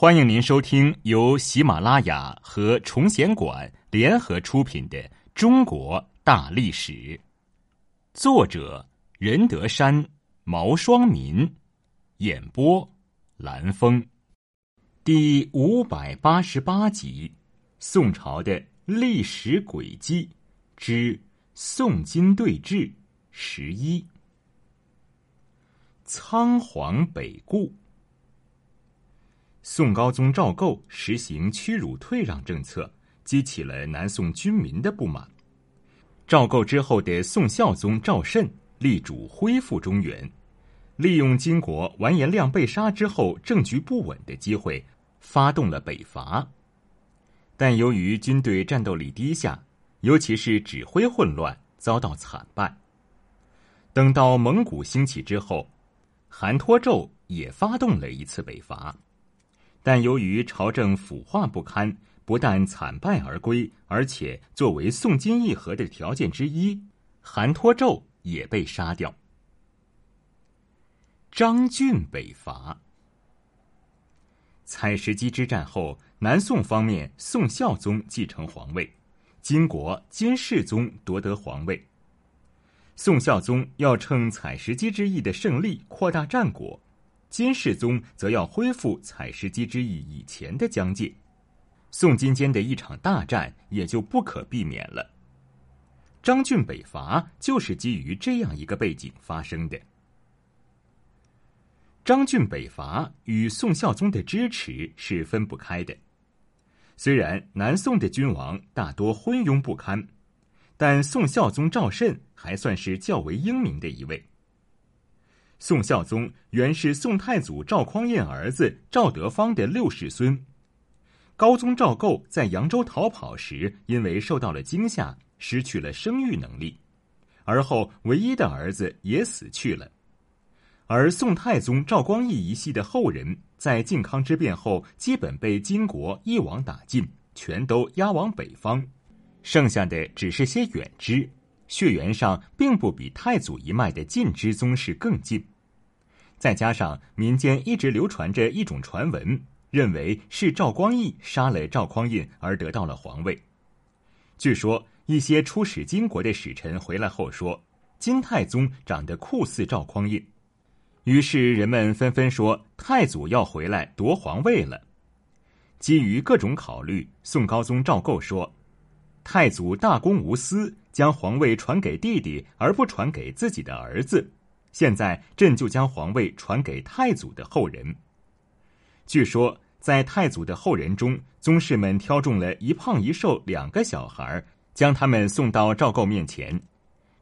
欢迎您收听由喜马拉雅和崇贤馆联合出品的《中国大历史》，作者任德山、毛双民，演播蓝峰，第五百八十八集：宋朝的历史轨迹之宋金对峙十一，仓皇北顾。宋高宗赵构实行屈辱退让政策，激起了南宋军民的不满。赵构之后的宋孝宗赵慎力主恢复中原，利用金国完颜亮被杀之后政局不稳的机会，发动了北伐。但由于军队战斗力低下，尤其是指挥混乱，遭到惨败。等到蒙古兴起之后，韩托胄也发动了一次北伐。但由于朝政腐化不堪，不但惨败而归，而且作为宋金议和的条件之一，韩托胄也被杀掉。张俊北伐。采石矶之战后，南宋方面宋孝宗继承皇位，金国金世宗夺得皇位。宋孝宗要趁采石矶之役的胜利扩大战果。金世宗则要恢复采石矶之役以前的疆界，宋金间的一场大战也就不可避免了。张俊北伐就是基于这样一个背景发生的。张俊北伐与宋孝宗的支持是分不开的。虽然南宋的君王大多昏庸不堪，但宋孝宗赵慎还算是较为英明的一位。宋孝宗原是宋太祖赵匡胤儿子赵德芳的六世孙。高宗赵构在扬州逃跑时，因为受到了惊吓，失去了生育能力，而后唯一的儿子也死去了。而宋太宗赵光义一系的后人，在靖康之变后，基本被金国一网打尽，全都押往北方，剩下的只是些远支。血缘上并不比太祖一脉的近支宗室更近，再加上民间一直流传着一种传闻，认为是赵光义杀了赵匡胤而得到了皇位。据说一些出使金国的使臣回来后说，金太宗长得酷似赵匡胤，于是人们纷纷说太祖要回来夺皇位了。基于各种考虑，宋高宗赵构说。太祖大公无私，将皇位传给弟弟，而不传给自己的儿子。现在朕就将皇位传给太祖的后人。据说，在太祖的后人中，宗室们挑中了一胖一瘦两个小孩，将他们送到赵构面前。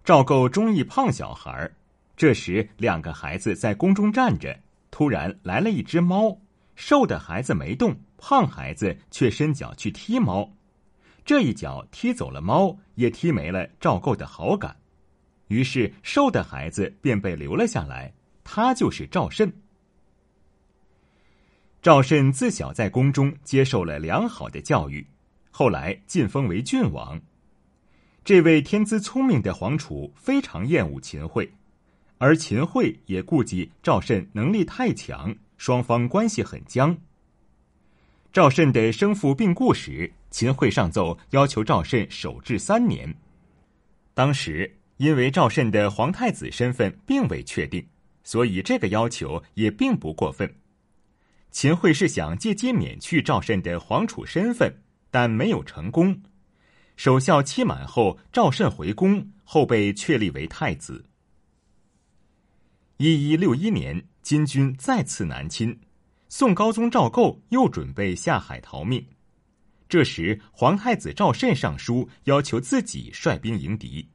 赵构中意胖小孩。这时，两个孩子在宫中站着，突然来了一只猫，瘦的孩子没动，胖孩子却伸脚去踢猫。这一脚踢走了猫，也踢没了赵构的好感，于是瘦的孩子便被留了下来。他就是赵慎。赵慎自小在宫中接受了良好的教育，后来晋封为郡王。这位天资聪明的皇储非常厌恶秦桧，而秦桧也顾忌赵慎能力太强，双方关系很僵。赵慎的生父病故时。秦桧上奏要求赵慎守制三年，当时因为赵慎的皇太子身份并未确定，所以这个要求也并不过分。秦桧是想借机免去赵慎的皇储身份，但没有成功。守孝期满后，赵慎回宫，后被确立为太子。一一六一年，金军再次南侵，宋高宗赵构又准备下海逃命。这时，皇太子赵慎上书要求自己率兵迎敌。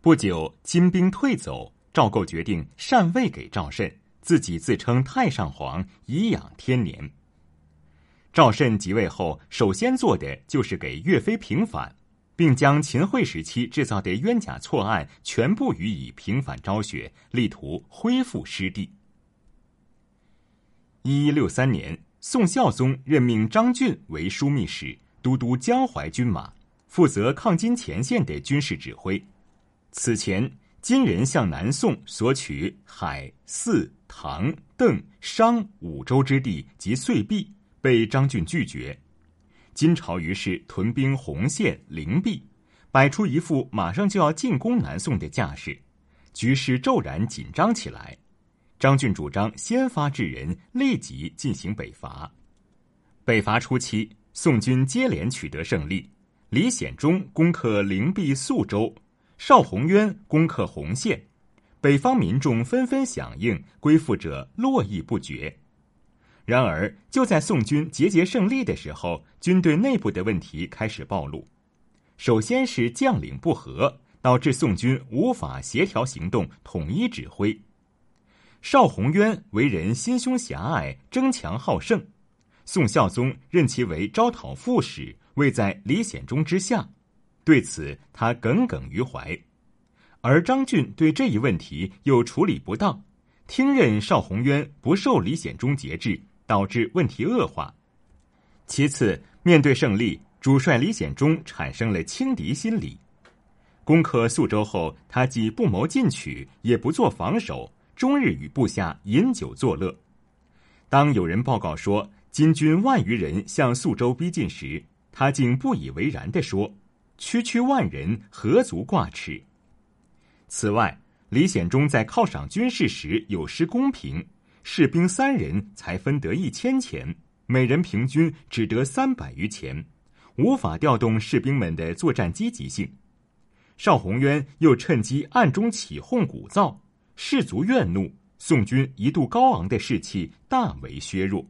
不久，金兵退走，赵构决定禅位给赵慎，自己自称太上皇，颐养天年。赵慎即位后，首先做的就是给岳飞平反，并将秦桧时期制造的冤假错案全部予以平反昭雪，力图恢复失地。一一六三年。宋孝宗任命张俊为枢密使，都督江淮军马，负责抗金前线的军事指挥。此前，金人向南宋索取海、泗、唐、邓、商五州之地及岁币，被张俊拒绝。金朝于是屯兵洪县、灵璧，摆出一副马上就要进攻南宋的架势，局势骤然紧张起来。张俊主张先发制人，立即进行北伐。北伐初期，宋军接连取得胜利，李显忠攻克灵璧、宿州，邵宏渊攻克洪县，北方民众纷纷响应，归附者络绎不绝。然而，就在宋军节节胜利的时候，军队内部的问题开始暴露。首先是将领不和，导致宋军无法协调行动、统一指挥。邵宏渊为人心胸狭隘、争强好胜，宋孝宗任其为招讨副使，位在李显忠之下，对此他耿耿于怀。而张俊对这一问题又处理不当，听任邵宏渊不受李显忠节制，导致问题恶化。其次，面对胜利，主帅李显忠产生了轻敌心理。攻克宿州后，他既不谋进取，也不做防守。终日与部下饮酒作乐。当有人报告说金军万余人向宿州逼近时，他竟不以为然地说：“区区万人，何足挂齿？”此外，李显忠在犒赏军士时有失公平，士兵三人才分得一千钱，每人平均只得三百余钱，无法调动士兵们的作战积极性。邵宏渊又趁机暗中起哄鼓噪。士卒怨怒，宋军一度高昂的士气大为削弱。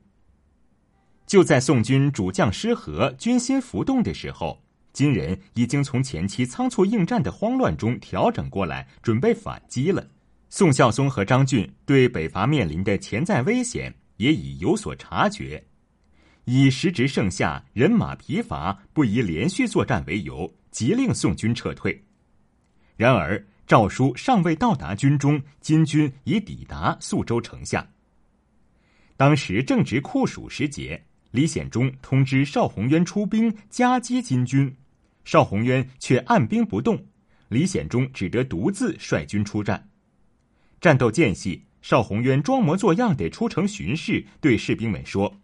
就在宋军主将失和、军心浮动的时候，金人已经从前期仓促应战的慌乱中调整过来，准备反击了。宋孝宗和张俊对北伐面临的潜在危险也已有所察觉，以时值盛夏、人马疲乏、不宜连续作战为由，急令宋军撤退。然而。诏书尚未到达军中，金军已抵达宿州城下。当时正值酷暑时节，李显忠通知邵宏渊出兵夹击金军，邵宏渊却按兵不动，李显忠只得独自率军出战。战斗间隙，邵宏渊装模作样的出城巡视，对士兵们说。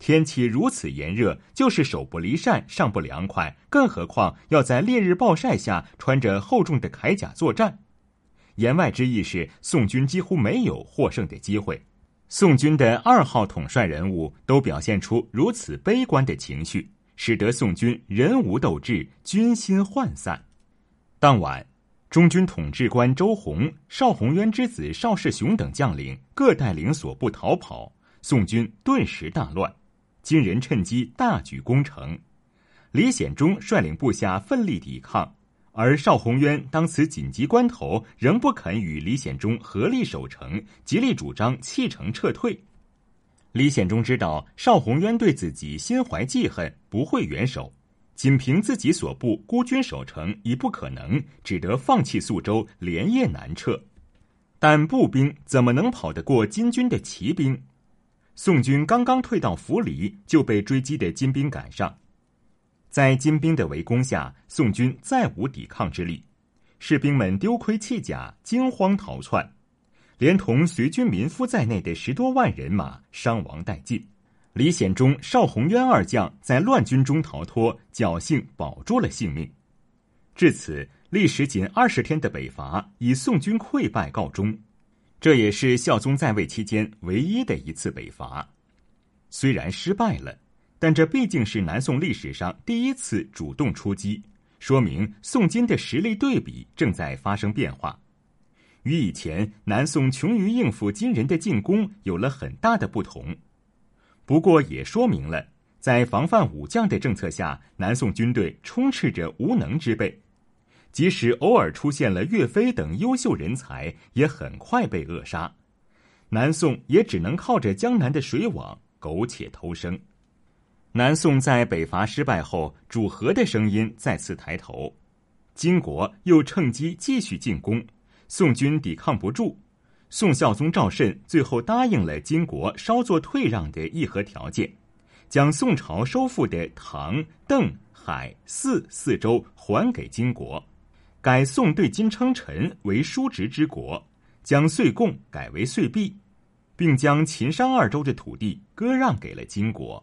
天气如此炎热，就是手不离扇尚不凉快，更何况要在烈日暴晒下穿着厚重的铠甲作战。言外之意是，宋军几乎没有获胜的机会。宋军的二号统帅人物都表现出如此悲观的情绪，使得宋军人无斗志，军心涣散。当晚，中军统制官周弘、邵宏渊之子邵世雄等将领各带领所部逃跑，宋军顿时大乱。金人趁机大举攻城，李显忠率领部下奋力抵抗，而邵宏渊当此紧急关头仍不肯与李显忠合力守城，极力主张弃城撤退。李显忠知道邵宏渊对自己心怀记恨，不会援守，仅凭自己所部孤军守城已不可能，只得放弃宿州，连夜南撤。但步兵怎么能跑得过金军的骑兵？宋军刚刚退到涪陵，就被追击的金兵赶上，在金兵的围攻下，宋军再无抵抗之力，士兵们丢盔弃甲，惊慌逃窜，连同随军民夫在内的十多万人马伤亡殆尽。李显忠、邵宏渊二将在乱军中逃脱，侥幸保住了性命。至此，历时仅二十天的北伐以宋军溃败告终。这也是孝宗在位期间唯一的一次北伐，虽然失败了，但这毕竟是南宋历史上第一次主动出击，说明宋金的实力对比正在发生变化，与以前南宋穷于应付金人的进攻有了很大的不同。不过也说明了，在防范武将的政策下，南宋军队充斥着无能之辈。即使偶尔出现了岳飞等优秀人才，也很快被扼杀。南宋也只能靠着江南的水网苟且偷生。南宋在北伐失败后，主和的声音再次抬头，金国又趁机继续进攻，宋军抵抗不住。宋孝宗赵慎最后答应了金国稍作退让的议和条件，将宋朝收复的唐、邓、海、泗四州还给金国。改宋对金称臣为叔侄之国，将岁贡改为岁币，并将秦商二州的土地割让给了金国。